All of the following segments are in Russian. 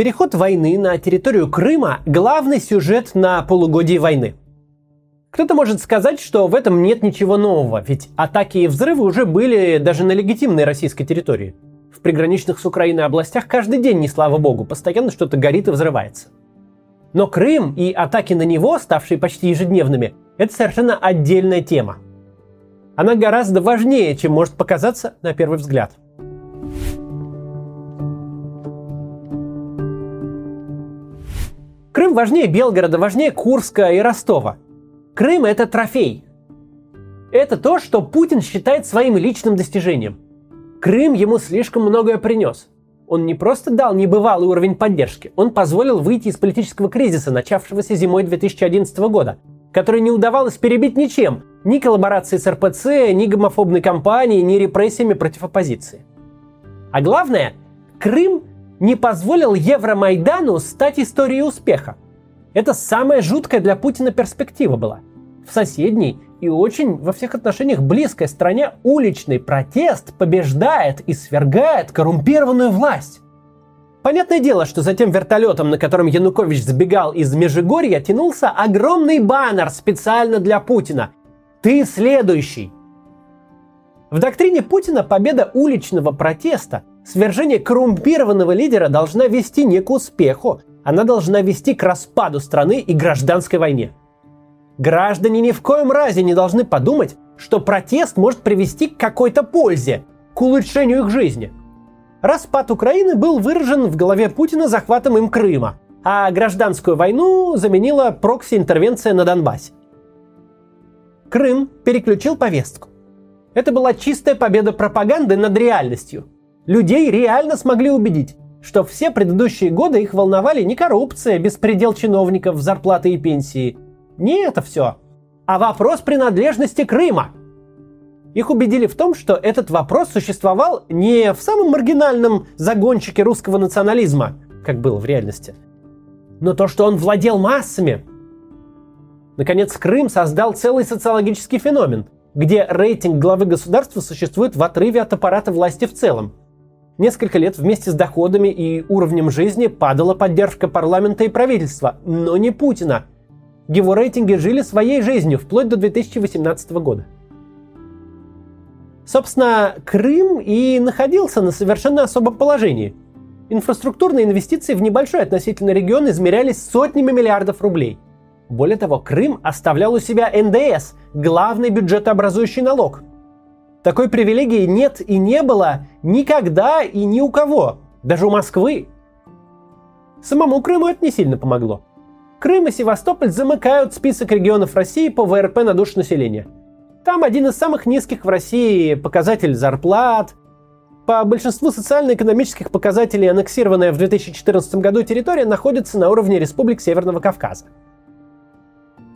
Переход войны на территорию Крыма – главный сюжет на полугодии войны. Кто-то может сказать, что в этом нет ничего нового, ведь атаки и взрывы уже были даже на легитимной российской территории. В приграничных с Украиной областях каждый день, не слава богу, постоянно что-то горит и взрывается. Но Крым и атаки на него, ставшие почти ежедневными, это совершенно отдельная тема. Она гораздо важнее, чем может показаться на первый взгляд. Крым важнее Белгорода, важнее Курска и Ростова. Крым – это трофей. Это то, что Путин считает своим личным достижением. Крым ему слишком многое принес. Он не просто дал небывалый уровень поддержки, он позволил выйти из политического кризиса, начавшегося зимой 2011 года, который не удавалось перебить ничем, ни коллаборацией с РПЦ, ни гомофобной кампанией, ни репрессиями против оппозиции. А главное, Крым не позволил Евромайдану стать историей успеха. Это самая жуткая для Путина перспектива была. В соседней и очень во всех отношениях близкой стране уличный протест побеждает и свергает коррумпированную власть. Понятное дело, что за тем вертолетом, на котором Янукович сбегал из Межигорья, тянулся огромный баннер специально для Путина. «Ты следующий!» В доктрине Путина победа уличного протеста Свержение коррумпированного лидера должна вести не к успеху, она должна вести к распаду страны и гражданской войне. Граждане ни в коем разе не должны подумать, что протест может привести к какой-то пользе, к улучшению их жизни. Распад Украины был выражен в голове Путина захватом им Крыма, а гражданскую войну заменила прокси-интервенция на Донбассе. Крым переключил повестку. Это была чистая победа пропаганды над реальностью – людей реально смогли убедить, что все предыдущие годы их волновали не коррупция, беспредел чиновников, зарплаты и пенсии. Не это все, а вопрос принадлежности Крыма. Их убедили в том, что этот вопрос существовал не в самом маргинальном загончике русского национализма, как было в реальности, но то, что он владел массами. Наконец, Крым создал целый социологический феномен, где рейтинг главы государства существует в отрыве от аппарата власти в целом – Несколько лет вместе с доходами и уровнем жизни падала поддержка парламента и правительства, но не Путина. Его рейтинги жили своей жизнью вплоть до 2018 года. Собственно, Крым и находился на совершенно особом положении. Инфраструктурные инвестиции в небольшой относительно регион измерялись сотнями миллиардов рублей. Более того, Крым оставлял у себя НДС, главный бюджетообразующий налог – такой привилегии нет и не было никогда и ни у кого, даже у Москвы. Самому Крыму это не сильно помогло. Крым и Севастополь замыкают список регионов России по ВРП на душу населения. Там один из самых низких в России показатель зарплат. По большинству социально-экономических показателей аннексированная в 2014 году территория находится на уровне республик Северного Кавказа.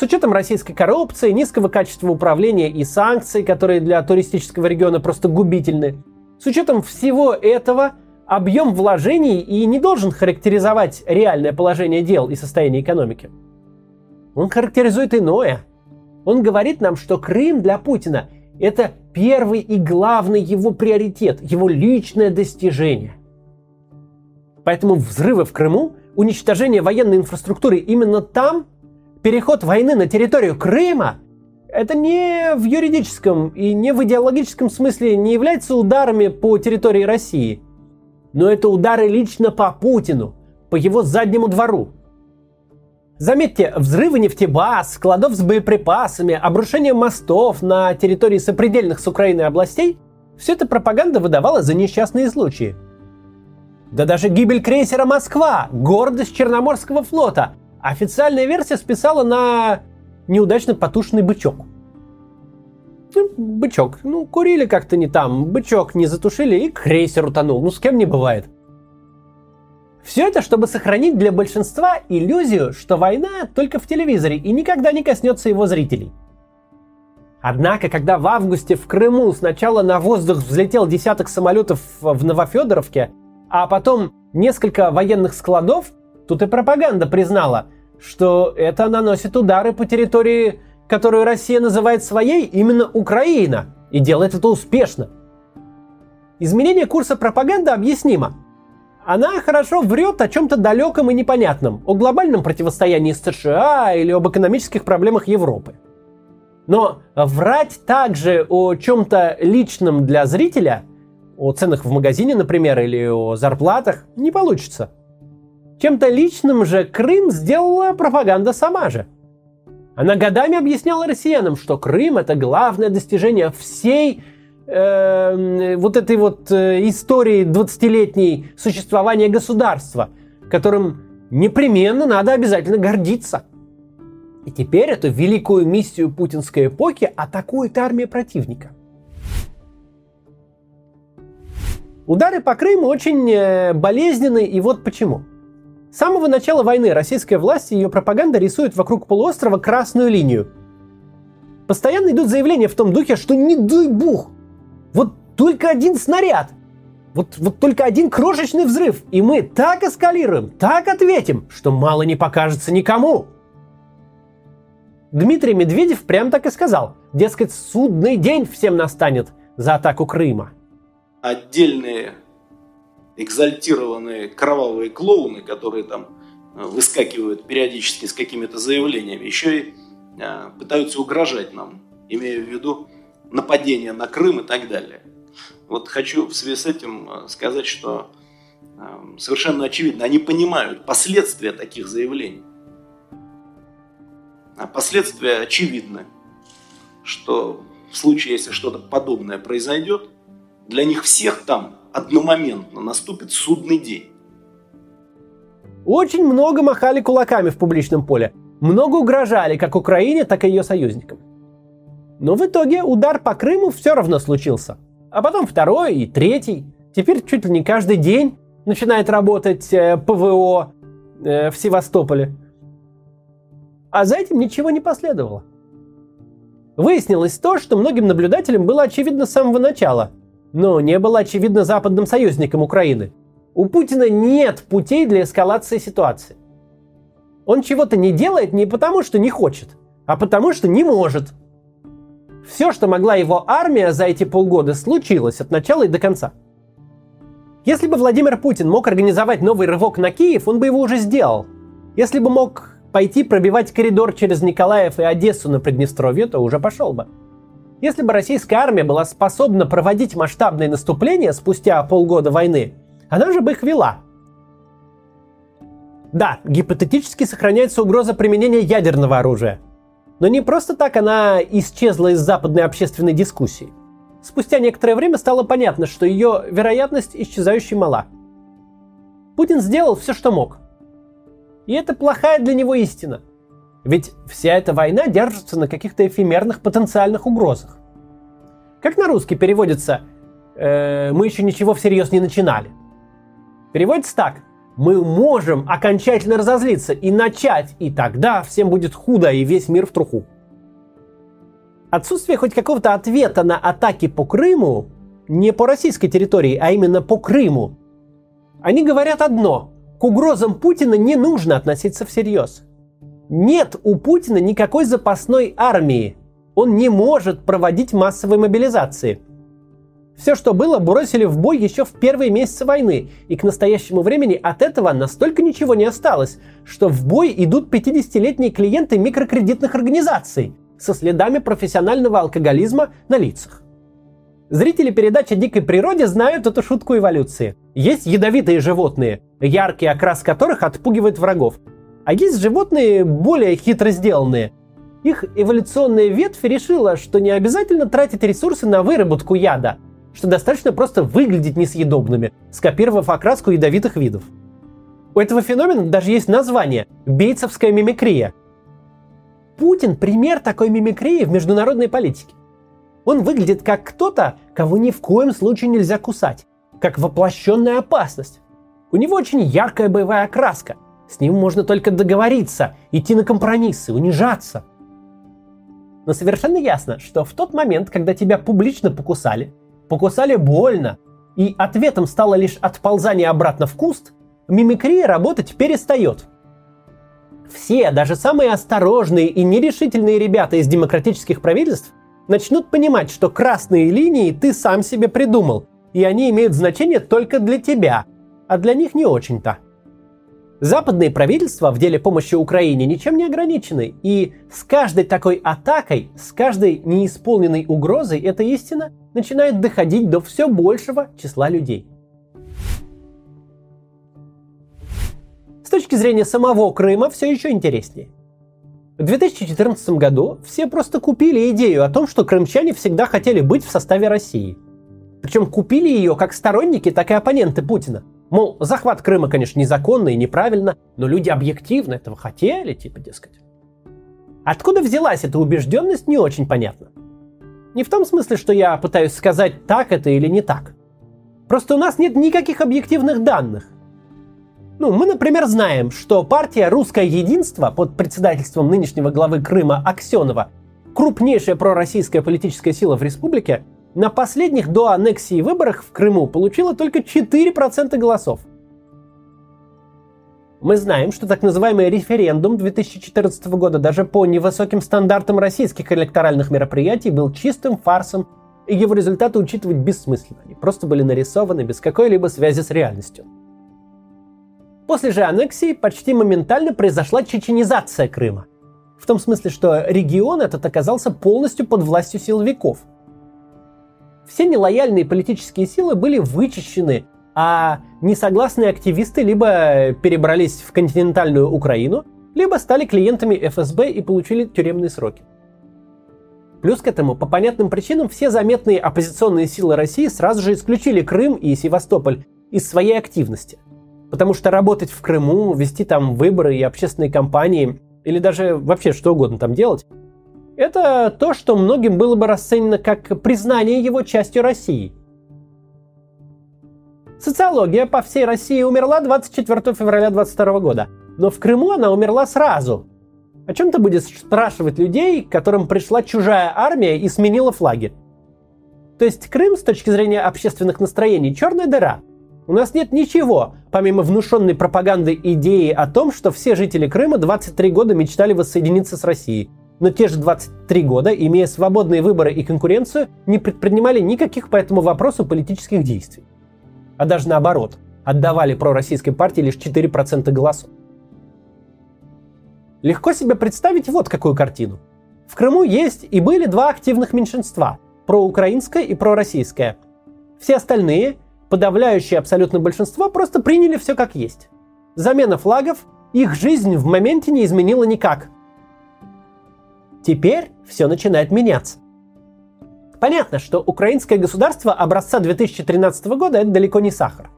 С учетом российской коррупции, низкого качества управления и санкций, которые для туристического региона просто губительны, с учетом всего этого объем вложений и не должен характеризовать реальное положение дел и состояние экономики. Он характеризует иное. Он говорит нам, что Крым для Путина – это первый и главный его приоритет, его личное достижение. Поэтому взрывы в Крыму, уничтожение военной инфраструктуры именно там – переход войны на территорию Крыма это не в юридическом и не в идеологическом смысле не является ударами по территории России, но это удары лично по Путину, по его заднему двору. Заметьте, взрывы нефтебаз, складов с боеприпасами, обрушение мостов на территории сопредельных с Украиной областей – все это пропаганда выдавала за несчастные случаи. Да даже гибель крейсера «Москва», гордость Черноморского флота, Официальная версия списала на неудачно потушенный бычок. Ну, бычок. Ну, курили как-то не там, бычок не затушили и крейсер утонул. Ну, с кем не бывает. Все это, чтобы сохранить для большинства иллюзию, что война только в телевизоре и никогда не коснется его зрителей. Однако, когда в августе в Крыму сначала на воздух взлетел десяток самолетов в Новофедоровке, а потом несколько военных складов, Тут и пропаганда признала, что это наносит удары по территории, которую Россия называет своей, именно Украина, и делает это успешно. Изменение курса пропаганды объяснимо. Она хорошо врет о чем-то далеком и непонятном, о глобальном противостоянии с США или об экономических проблемах Европы. Но врать также о чем-то личном для зрителя, о ценах в магазине, например, или о зарплатах, не получится. Чем-то личным же Крым сделала пропаганда сама же. Она годами объясняла россиянам, что Крым это главное достижение всей э, вот этой вот э, истории 20-летней существования государства, которым непременно надо обязательно гордиться. И теперь эту великую миссию путинской эпохи атакует армия противника. Удары по Крыму очень э, болезненны, и вот почему. С самого начала войны российская власть и ее пропаганда рисуют вокруг полуострова красную линию. Постоянно идут заявления в том духе, что не дай бог, вот только один снаряд, вот, вот только один крошечный взрыв, и мы так эскалируем, так ответим, что мало не покажется никому. Дмитрий Медведев прям так и сказал. Дескать, судный день всем настанет за атаку Крыма. Отдельные экзальтированные кровавые клоуны, которые там э, выскакивают периодически с какими-то заявлениями, еще и э, пытаются угрожать нам, имея в виду нападение на Крым и так далее. Вот хочу в связи с этим э, сказать, что совершенно очевидно, они понимают последствия таких заявлений. А последствия очевидны, что в случае, если что-то подобное произойдет, для них всех там одномоментно наступит судный день. Очень много махали кулаками в публичном поле. Много угрожали как Украине, так и ее союзникам. Но в итоге удар по Крыму все равно случился. А потом второй и третий. Теперь чуть ли не каждый день начинает работать э, ПВО э, в Севастополе. А за этим ничего не последовало. Выяснилось то, что многим наблюдателям было очевидно с самого начала – но не было очевидно западным союзником Украины. У Путина нет путей для эскалации ситуации. Он чего-то не делает не потому, что не хочет, а потому, что не может. Все, что могла его армия за эти полгода, случилось от начала и до конца. Если бы Владимир Путин мог организовать новый рывок на Киев, он бы его уже сделал. Если бы мог пойти пробивать коридор через Николаев и Одессу на Приднестровье, то уже пошел бы. Если бы российская армия была способна проводить масштабные наступления спустя полгода войны, она же бы их вела. Да, гипотетически сохраняется угроза применения ядерного оружия. Но не просто так она исчезла из западной общественной дискуссии. Спустя некоторое время стало понятно, что ее вероятность исчезающей мала. Путин сделал все, что мог. И это плохая для него истина – ведь вся эта война держится на каких-то эфемерных потенциальных угрозах. Как на русский переводится э, «мы еще ничего всерьез не начинали». Переводится так «мы можем окончательно разозлиться и начать, и тогда всем будет худо и весь мир в труху». Отсутствие хоть какого-то ответа на атаки по Крыму, не по российской территории, а именно по Крыму, они говорят одно – к угрозам Путина не нужно относиться всерьез – нет у Путина никакой запасной армии. Он не может проводить массовые мобилизации. Все, что было, бросили в бой еще в первые месяцы войны, и к настоящему времени от этого настолько ничего не осталось, что в бой идут 50-летние клиенты микрокредитных организаций со следами профессионального алкоголизма на лицах. Зрители передачи «Дикой природе» знают эту шутку эволюции. Есть ядовитые животные, яркий окрас которых отпугивает врагов. А есть животные более хитро сделанные. Их эволюционная ветвь решила, что не обязательно тратить ресурсы на выработку яда, что достаточно просто выглядеть несъедобными, скопировав окраску ядовитых видов. У этого феномена даже есть название – бейтсовская мимикрия. Путин – пример такой мимикрии в международной политике. Он выглядит как кто-то, кого ни в коем случае нельзя кусать, как воплощенная опасность. У него очень яркая боевая окраска – с ним можно только договориться, идти на компромиссы, унижаться. Но совершенно ясно, что в тот момент, когда тебя публично покусали, покусали больно, и ответом стало лишь отползание обратно в куст, мимикрия работать перестает. Все, даже самые осторожные и нерешительные ребята из демократических правительств начнут понимать, что красные линии ты сам себе придумал, и они имеют значение только для тебя, а для них не очень-то. Западные правительства в деле помощи Украине ничем не ограничены, и с каждой такой атакой, с каждой неисполненной угрозой эта истина начинает доходить до все большего числа людей. С точки зрения самого Крыма все еще интереснее. В 2014 году все просто купили идею о том, что крымчане всегда хотели быть в составе России. Причем купили ее как сторонники, так и оппоненты Путина – Мол, захват Крыма, конечно, незаконно и неправильно, но люди объективно этого хотели, типа, дескать. Откуда взялась эта убежденность, не очень понятно. Не в том смысле, что я пытаюсь сказать, так это или не так. Просто у нас нет никаких объективных данных. Ну, мы, например, знаем, что партия «Русское единство» под председательством нынешнего главы Крыма Аксенова, крупнейшая пророссийская политическая сила в республике, на последних до аннексии выборах в Крыму получила только 4% голосов. Мы знаем, что так называемый референдум 2014 года даже по невысоким стандартам российских электоральных мероприятий был чистым фарсом, и его результаты учитывать бессмысленно. Они просто были нарисованы без какой-либо связи с реальностью. После же аннексии почти моментально произошла чеченизация Крыма. В том смысле, что регион этот оказался полностью под властью силовиков – все нелояльные политические силы были вычищены, а несогласные активисты либо перебрались в континентальную Украину, либо стали клиентами ФСБ и получили тюремные сроки. Плюс к этому, по понятным причинам, все заметные оппозиционные силы России сразу же исключили Крым и Севастополь из своей активности. Потому что работать в Крыму, вести там выборы и общественные кампании, или даже вообще что угодно там делать, это то, что многим было бы расценено как признание его частью России. Социология по всей России умерла 24 февраля 22 года, но в Крыму она умерла сразу. О чем ты будешь спрашивать людей, которым пришла чужая армия и сменила флаги? То есть Крым с точки зрения общественных настроений черная дыра. У нас нет ничего, помимо внушенной пропаганды идеи о том, что все жители Крыма 23 года мечтали воссоединиться с Россией но те же 23 года, имея свободные выборы и конкуренцию, не предпринимали никаких по этому вопросу политических действий. А даже наоборот, отдавали пророссийской партии лишь 4% голосов. Легко себе представить вот какую картину. В Крыму есть и были два активных меньшинства – проукраинское и пророссийское. Все остальные, подавляющее абсолютно большинство, просто приняли все как есть. Замена флагов их жизнь в моменте не изменила никак – Теперь все начинает меняться. Понятно, что украинское государство образца 2013 года это далеко не сахар.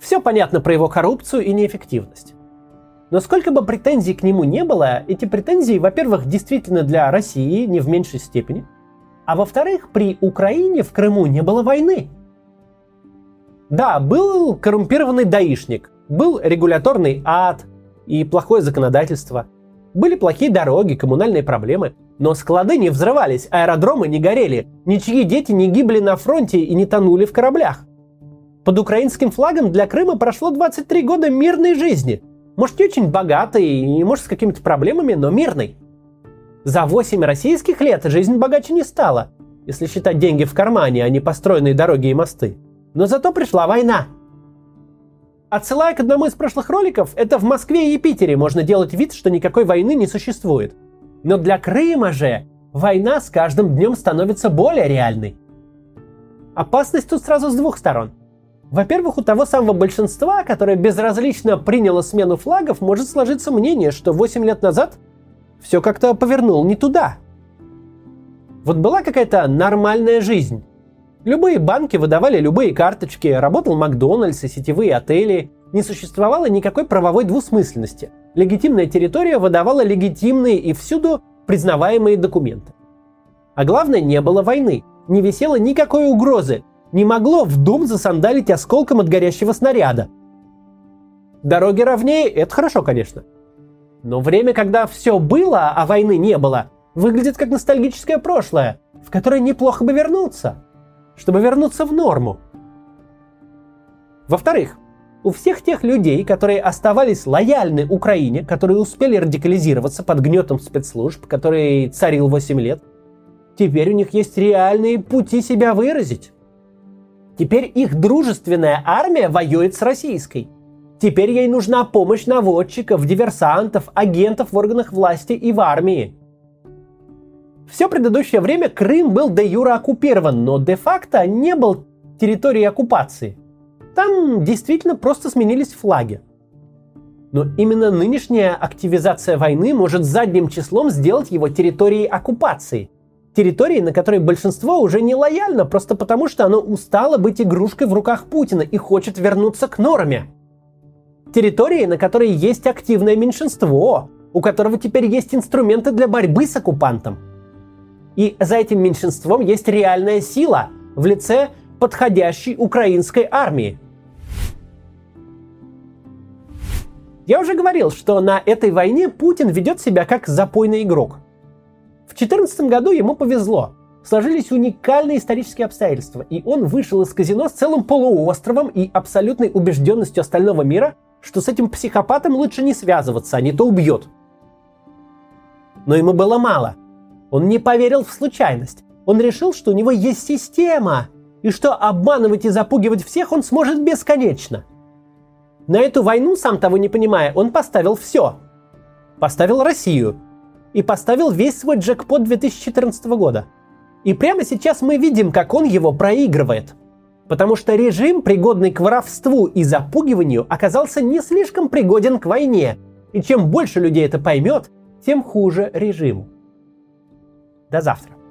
Все понятно про его коррупцию и неэффективность. Но сколько бы претензий к нему не было, эти претензии, во-первых, действительно для России не в меньшей степени, а во-вторых, при Украине в Крыму не было войны. Да, был коррумпированный даишник, был регуляторный ад и плохое законодательство – были плохие дороги, коммунальные проблемы. Но склады не взрывались, аэродромы не горели, ничьи дети не гибли на фронте и не тонули в кораблях. Под украинским флагом для Крыма прошло 23 года мирной жизни. Может, не очень богатой и, может, с какими-то проблемами, но мирной. За 8 российских лет жизнь богаче не стала, если считать деньги в кармане, а не построенные дороги и мосты. Но зато пришла война – Отсылая к одному из прошлых роликов, это в Москве и Питере можно делать вид, что никакой войны не существует. Но для Крыма же война с каждым днем становится более реальной. Опасность тут сразу с двух сторон. Во-первых, у того самого большинства, которое безразлично приняло смену флагов, может сложиться мнение, что 8 лет назад все как-то повернул не туда. Вот была какая-то нормальная жизнь. Любые банки выдавали любые карточки, работал Макдональдс и сетевые отели. Не существовало никакой правовой двусмысленности. Легитимная территория выдавала легитимные и всюду признаваемые документы. А главное, не было войны. Не висело никакой угрозы. Не могло в дом засандалить осколком от горящего снаряда. Дороги ровнее – это хорошо, конечно. Но время, когда все было, а войны не было, выглядит как ностальгическое прошлое, в которое неплохо бы вернуться – чтобы вернуться в норму. Во-вторых, у всех тех людей, которые оставались лояльны Украине, которые успели радикализироваться под гнетом спецслужб, который царил 8 лет, теперь у них есть реальные пути себя выразить. Теперь их дружественная армия воюет с российской. Теперь ей нужна помощь наводчиков, диверсантов, агентов в органах власти и в армии. Все предыдущее время Крым был де юра оккупирован, но де-факто не был территорией оккупации. Там действительно просто сменились флаги. Но именно нынешняя активизация войны может задним числом сделать его территорией оккупации. Территорией, на которой большинство уже не лояльно, просто потому что оно устало быть игрушкой в руках Путина и хочет вернуться к норме. Территорией, на которой есть активное меньшинство, у которого теперь есть инструменты для борьбы с оккупантом. И за этим меньшинством есть реальная сила в лице подходящей украинской армии. Я уже говорил, что на этой войне Путин ведет себя как запойный игрок. В 2014 году ему повезло. Сложились уникальные исторические обстоятельства, и он вышел из казино с целым полуостровом и абсолютной убежденностью остального мира, что с этим психопатом лучше не связываться, а не то убьет. Но ему было мало. Он не поверил в случайность. Он решил, что у него есть система, и что обманывать и запугивать всех он сможет бесконечно – на эту войну, сам того не понимая, он поставил все. Поставил Россию. И поставил весь свой джекпот 2014 года. И прямо сейчас мы видим, как он его проигрывает. Потому что режим, пригодный к воровству и запугиванию, оказался не слишком пригоден к войне. И чем больше людей это поймет, тем хуже режиму. До завтра.